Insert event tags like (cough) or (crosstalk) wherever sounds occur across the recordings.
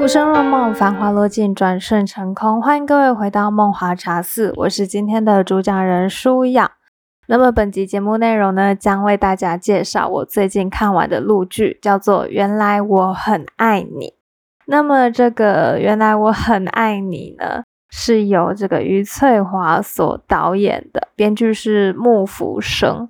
浮生若梦，繁华落尽，转瞬成空。欢迎各位回到梦华茶肆，我是今天的主讲人舒雅。那么本集节目内容呢，将为大家介绍我最近看完的录剧，叫做《原来我很爱你》。那么这个《原来我很爱你》呢，是由这个余翠华所导演的，编剧是穆福生。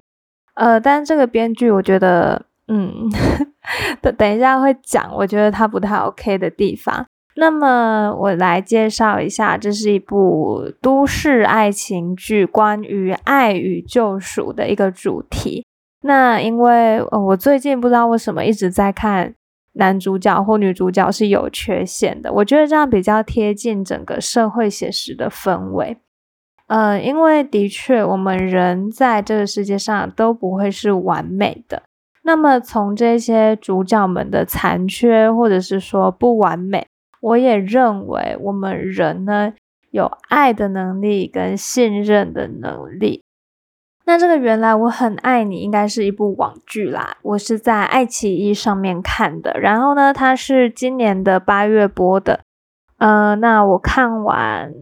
呃，但这个编剧我觉得，嗯，(laughs) 等等一下会讲，我觉得他不太 OK 的地方。那么我来介绍一下，这是一部都市爱情剧，关于爱与救赎的一个主题。那因为我最近不知道为什么一直在看男主角或女主角是有缺陷的，我觉得这样比较贴近整个社会写实的氛围。呃，因为的确我们人在这个世界上都不会是完美的。那么从这些主角们的残缺或者是说不完美。我也认为我们人呢有爱的能力跟信任的能力。那这个原来我很爱你，应该是一部网剧啦。我是在爱奇艺上面看的，然后呢，它是今年的八月播的。呃，那我看完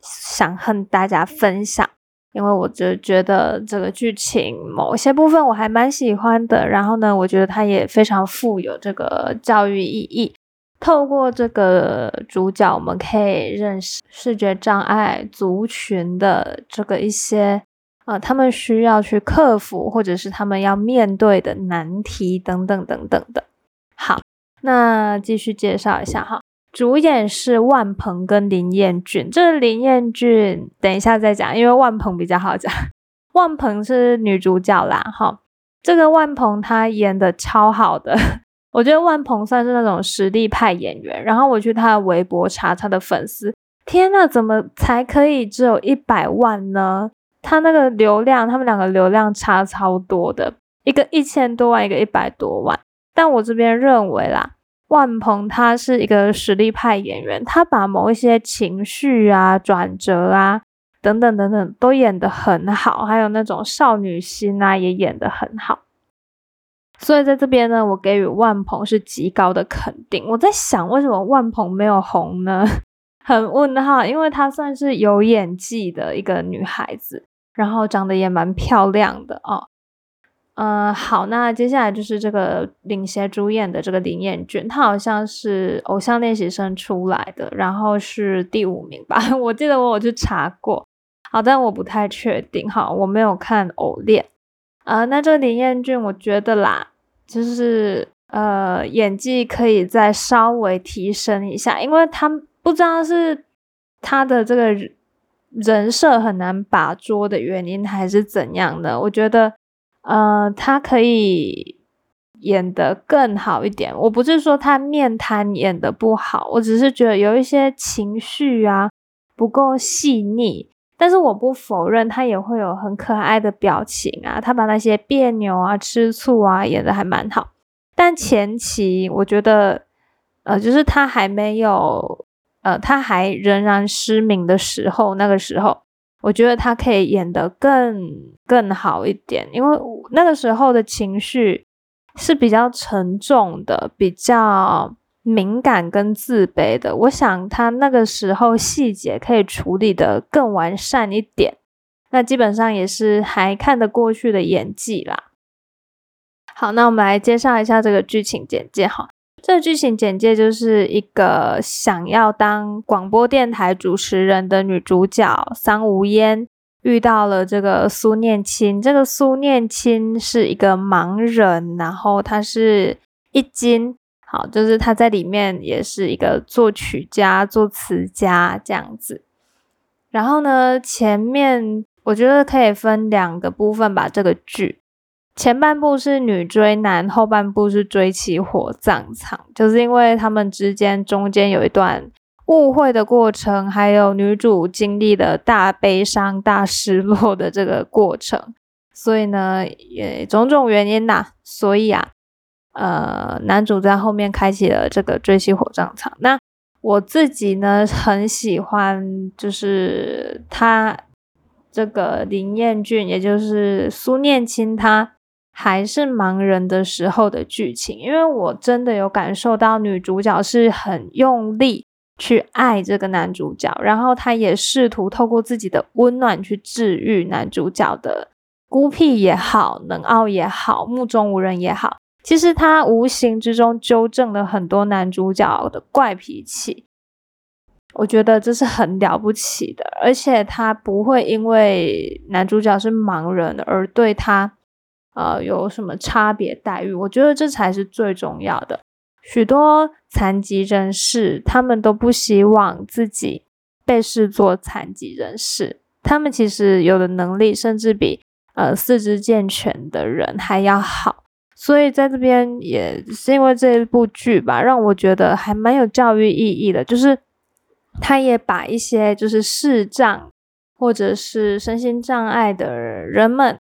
想和大家分享，因为我就觉得这个剧情某些部分我还蛮喜欢的。然后呢，我觉得它也非常富有这个教育意义。透过这个主角，我们可以认识视觉障碍族群的这个一些，呃，他们需要去克服，或者是他们要面对的难题等等等等的。好，那继续介绍一下哈，主演是万鹏跟林彦俊。这林彦俊等一下再讲，因为万鹏比较好讲。万鹏是女主角啦，哈，这个万鹏她演的超好的。我觉得万鹏算是那种实力派演员，然后我去他的微博查他的粉丝，天呐，怎么才可以只有一百万呢？他那个流量，他们两个流量差超多的，一个一千多万，一个一百多万。但我这边认为啦，万鹏他是一个实力派演员，他把某一些情绪啊、转折啊等等等等都演得很好，还有那种少女心啊也演得很好。所以在这边呢，我给予万鹏是极高的肯定。我在想，为什么万鹏没有红呢？(laughs) 很问号，因为她算是有演技的一个女孩子，然后长得也蛮漂亮的哦。嗯，好，那接下来就是这个领衔主演的这个林彦俊，他好像是偶像练习生出来的，然后是第五名吧？(laughs) 我记得我有去查过，好，但我不太确定哈，我没有看偶练。啊，那这个林彦俊，我觉得啦。就是呃，演技可以再稍微提升一下，因为他不知道是他的这个人设很难把捉的原因，还是怎样的。我觉得呃，他可以演得更好一点。我不是说他面瘫演的不好，我只是觉得有一些情绪啊不够细腻。但是我不否认，他也会有很可爱的表情啊，他把那些别扭啊、吃醋啊演的还蛮好。但前期我觉得，呃，就是他还没有，呃，他还仍然失明的时候，那个时候，我觉得他可以演得更更好一点，因为那个时候的情绪是比较沉重的，比较。敏感跟自卑的，我想他那个时候细节可以处理的更完善一点，那基本上也是还看得过去的演技啦。好，那我们来介绍一下这个剧情简介哈。这个剧情简介就是一个想要当广播电台主持人的女主角桑无烟遇到了这个苏念青，这个苏念青是一个盲人，然后他是一金。好，就是他在里面也是一个作曲家、作词家这样子。然后呢，前面我觉得可以分两个部分吧。这个剧前半部是女追男，后半部是追妻火葬场。就是因为他们之间中间有一段误会的过程，还有女主经历了大悲伤、大失落的这个过程，所以呢，也种种原因呐，所以啊。呃，男主在后面开启了这个追妻火葬场。那我自己呢，很喜欢，就是他这个林彦俊，也就是苏念青，他还是盲人的时候的剧情，因为我真的有感受到女主角是很用力去爱这个男主角，然后她也试图透过自己的温暖去治愈男主角的孤僻也好、冷傲也好、目中无人也好。其实她无形之中纠正了很多男主角的怪脾气，我觉得这是很了不起的，而且她不会因为男主角是盲人而对他。呃，有什么差别待遇？我觉得这才是最重要的。许多残疾人士，他们都不希望自己被视作残疾人士。他们其实有的能力，甚至比呃四肢健全的人还要好。所以在这边也是因为这一部剧吧，让我觉得还蛮有教育意义的。就是他也把一些就是视障或者是身心障碍的人们。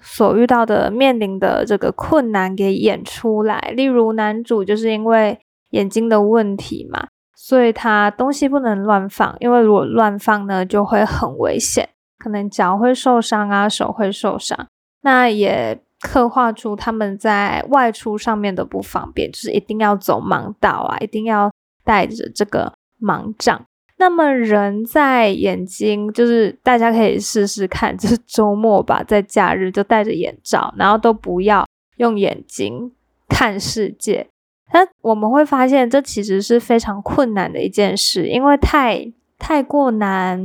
所遇到的、面临的这个困难给演出来，例如男主就是因为眼睛的问题嘛，所以他东西不能乱放，因为如果乱放呢，就会很危险，可能脚会受伤啊，手会受伤。那也刻画出他们在外出上面的不方便，就是一定要走盲道啊，一定要带着这个盲杖。那么人在眼睛，就是大家可以试试看，就是周末吧，在假日就戴着眼罩，然后都不要用眼睛看世界。那我们会发现，这其实是非常困难的一件事，因为太太过难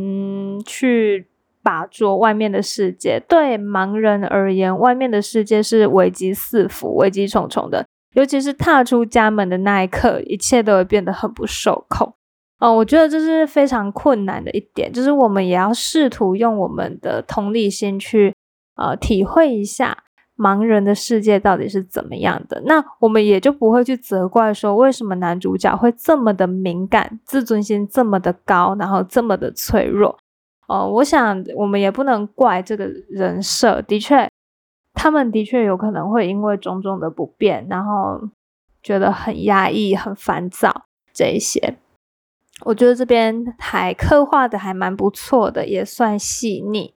去把捉外面的世界。对盲人而言，外面的世界是危机四伏、危机重重的，尤其是踏出家门的那一刻，一切都会变得很不受控。哦，我觉得这是非常困难的一点，就是我们也要试图用我们的同理心去，呃，体会一下盲人的世界到底是怎么样的。那我们也就不会去责怪说，为什么男主角会这么的敏感，自尊心这么的高，然后这么的脆弱。哦，我想我们也不能怪这个人设，的确，他们的确有可能会因为种种的不便，然后觉得很压抑、很烦躁这一些。我觉得这边还刻画的还蛮不错的，也算细腻。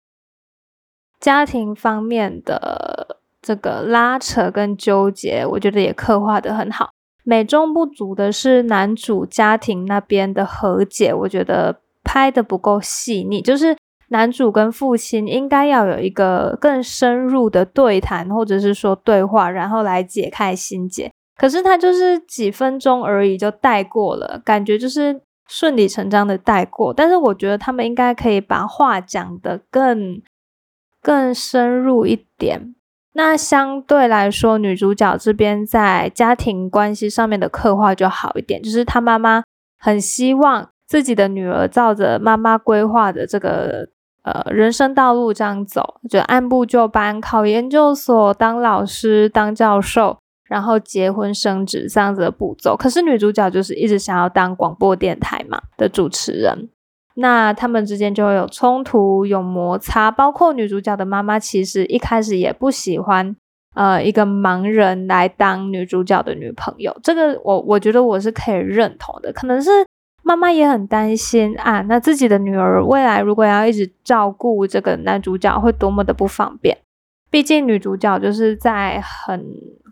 家庭方面的这个拉扯跟纠结，我觉得也刻画的很好。美中不足的是男主家庭那边的和解，我觉得拍的不够细腻。就是男主跟父亲应该要有一个更深入的对谈，或者是说对话，然后来解开心结。可是他就是几分钟而已就带过了，感觉就是。顺理成章的带过，但是我觉得他们应该可以把话讲得更更深入一点。那相对来说，女主角这边在家庭关系上面的刻画就好一点，就是她妈妈很希望自己的女儿照着妈妈规划的这个呃人生道路这样走，就按部就班，考研究所，当老师，当教授。然后结婚生子这样子的步骤，可是女主角就是一直想要当广播电台嘛的主持人，那他们之间就会有冲突、有摩擦，包括女主角的妈妈其实一开始也不喜欢呃一个盲人来当女主角的女朋友，这个我我觉得我是可以认同的，可能是妈妈也很担心啊，那自己的女儿未来如果要一直照顾这个男主角，会多么的不方便，毕竟女主角就是在很。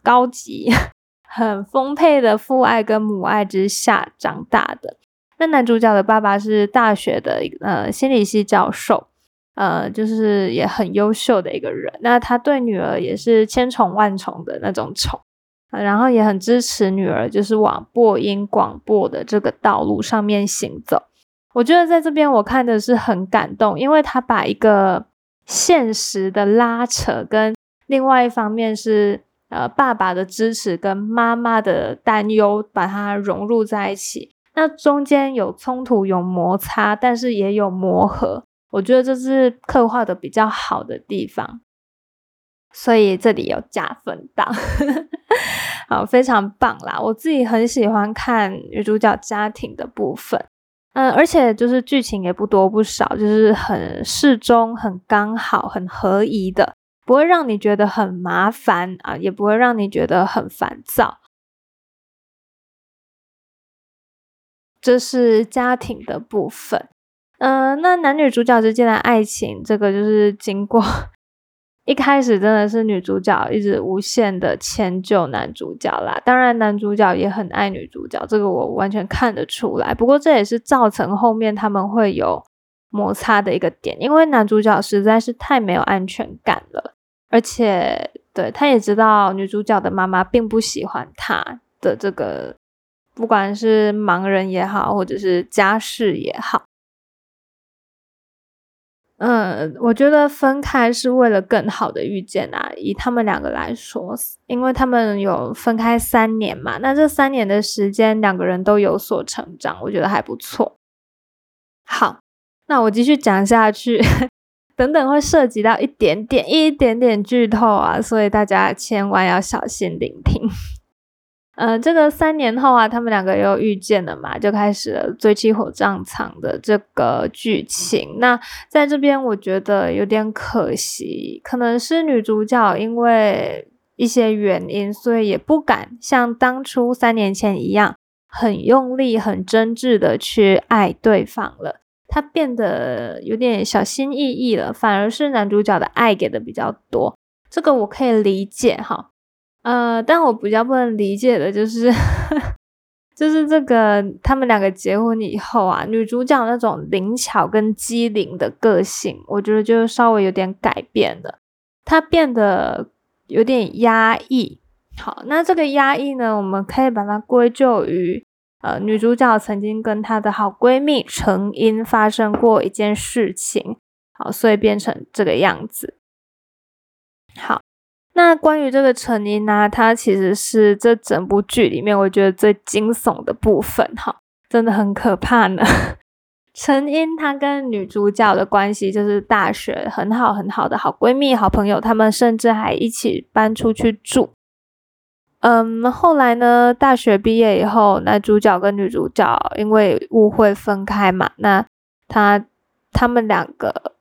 高级、(laughs) 很丰沛的父爱跟母爱之下长大的。那男主角的爸爸是大学的呃心理系教授，呃，就是也很优秀的一个人。那他对女儿也是千宠万宠的那种宠，然后也很支持女儿，就是往播音广播的这个道路上面行走。我觉得在这边我看的是很感动，因为他把一个现实的拉扯跟另外一方面是。呃，爸爸的支持跟妈妈的担忧，把它融入在一起。那中间有冲突，有摩擦，但是也有磨合。我觉得这是刻画的比较好的地方，所以这里有加分档，(laughs) 好，非常棒啦！我自己很喜欢看女主角家庭的部分，嗯，而且就是剧情也不多不少，就是很适中、很刚好、很合宜的。不会让你觉得很麻烦啊，也不会让你觉得很烦躁。这是家庭的部分。嗯，那男女主角之间的爱情，这个就是经过 (laughs) 一开始真的是女主角一直无限的迁就男主角啦，当然男主角也很爱女主角，这个我完全看得出来。不过这也是造成后面他们会有摩擦的一个点，因为男主角实在是太没有安全感了，而且对他也知道女主角的妈妈并不喜欢他的这个，不管是盲人也好，或者是家世也好。嗯，我觉得分开是为了更好的遇见啊。以他们两个来说，因为他们有分开三年嘛，那这三年的时间，两个人都有所成长，我觉得还不错。好，那我继续讲下去，等等会涉及到一点点、一点点剧透啊，所以大家千万要小心聆听。(laughs) 呃，这个三年后啊，他们两个又遇见了嘛，就开始了追妻火葬场的这个剧情。那在这边，我觉得有点可惜，可能是女主角因为一些原因，所以也不敢像当初三年前一样，很用力、很真挚的去爱对方了。他变得有点小心翼翼了，反而是男主角的爱给的比较多。这个我可以理解哈。呃，但我比较不能理解的就是，(laughs) 就是这个他们两个结婚以后啊，女主角那种灵巧跟机灵的个性，我觉得就稍微有点改变了，她变得有点压抑。好，那这个压抑呢，我们可以把它归咎于，呃，女主角曾经跟她的好闺蜜陈英发生过一件事情，好，所以变成这个样子。好。那关于这个陈英呢，她其实是这整部剧里面我觉得最惊悚的部分，哈，真的很可怕呢。陈英她跟女主角的关系就是大学很好很好的好闺蜜、好朋友，他们甚至还一起搬出去住。嗯，后来呢，大学毕业以后，男主角跟女主角因为误会分开嘛，那他他们两个。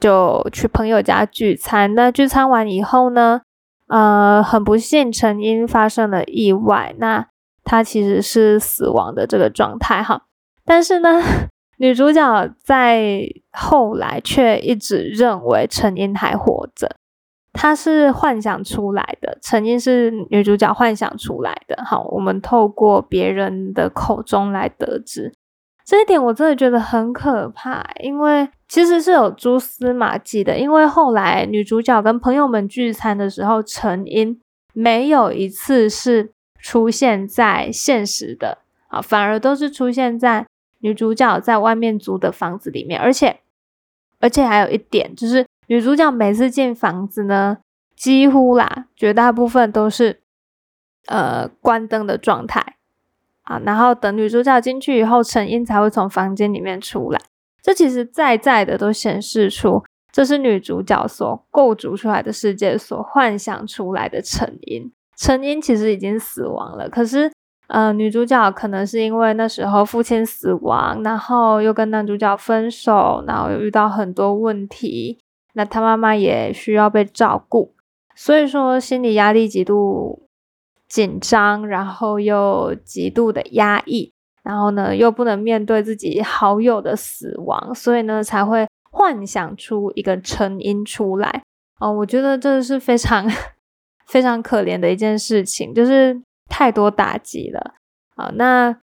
就去朋友家聚餐，那聚餐完以后呢，呃，很不幸，陈英发生了意外，那她其实是死亡的这个状态哈。但是呢，(laughs) 女主角在后来却一直认为陈英还活着，她是幻想出来的，成因是女主角幻想出来的。好，我们透过别人的口中来得知。这一点我真的觉得很可怕，因为其实是有蛛丝马迹的。因为后来女主角跟朋友们聚餐的时候，陈英没有一次是出现在现实的啊，反而都是出现在女主角在外面租的房子里面。而且，而且还有一点就是，女主角每次进房子呢，几乎啦，绝大部分都是呃关灯的状态。啊，然后等女主角进去以后，陈英才会从房间里面出来。这其实在在的都显示出，这是女主角所构筑出来的世界所幻想出来的陈英。陈英其实已经死亡了，可是，呃，女主角可能是因为那时候父亲死亡，然后又跟男主角分手，然后又遇到很多问题，那他妈妈也需要被照顾，所以说心理压力极度。紧张，然后又极度的压抑，然后呢，又不能面对自己好友的死亡，所以呢，才会幻想出一个成因出来。哦，我觉得这是非常非常可怜的一件事情，就是太多打击了啊。那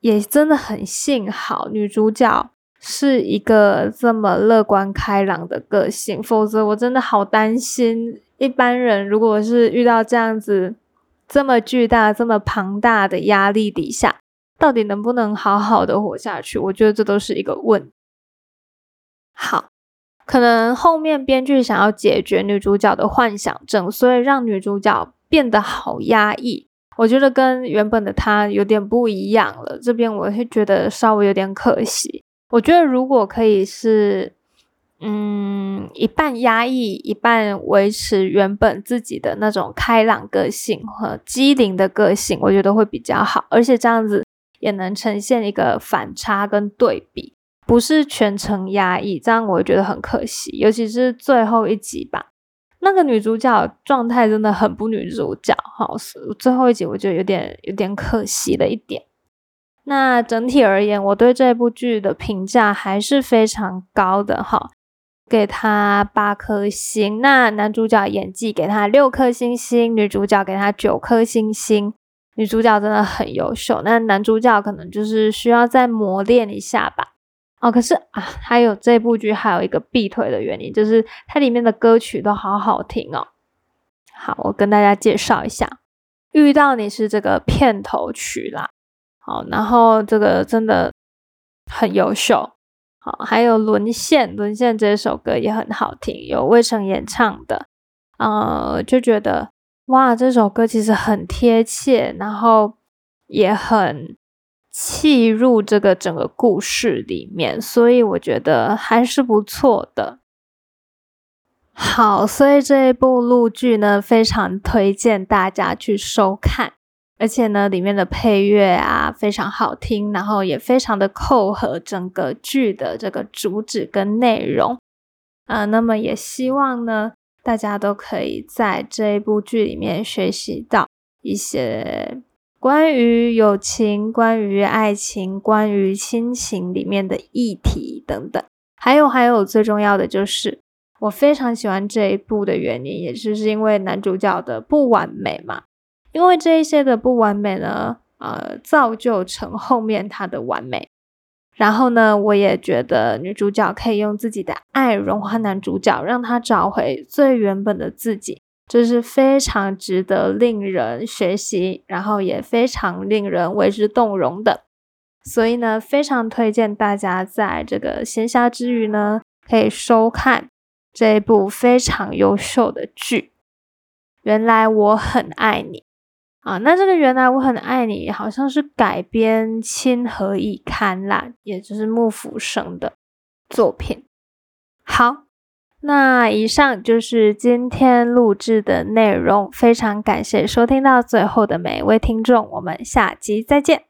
也真的很幸好女主角是一个这么乐观开朗的个性，否则我真的好担心一般人如果是遇到这样子。这么巨大、这么庞大的压力底下，到底能不能好好的活下去？我觉得这都是一个问。好，可能后面编剧想要解决女主角的幻想症，所以让女主角变得好压抑。我觉得跟原本的她有点不一样了。这边我会觉得稍微有点可惜。我觉得如果可以是。嗯，一半压抑，一半维持原本自己的那种开朗个性和机灵的个性，我觉得会比较好。而且这样子也能呈现一个反差跟对比，不是全程压抑，这样我觉得很可惜。尤其是最后一集吧，那个女主角状态真的很不女主角，哈，最后一集我觉得有点有点可惜的一点。那整体而言，我对这部剧的评价还是非常高的，哈。给他八颗星。那男主角演技给他六颗星星，女主角给他九颗星星。女主角真的很优秀，那男主角可能就是需要再磨练一下吧。哦，可是啊，还有这部剧还有一个必推的原因，就是它里面的歌曲都好好听哦。好，我跟大家介绍一下，《遇到你》是这个片头曲啦。好，然后这个真的很优秀。好，还有《沦陷》，《沦陷》这首歌也很好听，有魏晨演唱的。呃，就觉得哇，这首歌其实很贴切，然后也很。契入这个整个故事里面，所以我觉得还是不错的。好，所以这一部录剧呢，非常推荐大家去收看，而且呢，里面的配乐啊非常好听，然后也非常的扣合整个剧的这个主旨跟内容。啊，那么也希望呢，大家都可以在这一部剧里面学习到一些。关于友情、关于爱情、关于亲情里面的议题等等，还有还有最重要的就是，我非常喜欢这一部的原因，也就是因为男主角的不完美嘛。因为这一些的不完美呢，呃，造就成后面他的完美。然后呢，我也觉得女主角可以用自己的爱融化男主角，让他找回最原本的自己。这是非常值得令人学习，然后也非常令人为之动容的。所以呢，非常推荐大家在这个闲暇之余呢，可以收看这一部非常优秀的剧。原来我很爱你啊！那这个原来我很爱你，好像是改编《亲和以堪》啦，也就是幕府生的作品。好。那以上就是今天录制的内容，非常感谢收听到最后的每一位听众，我们下集再见。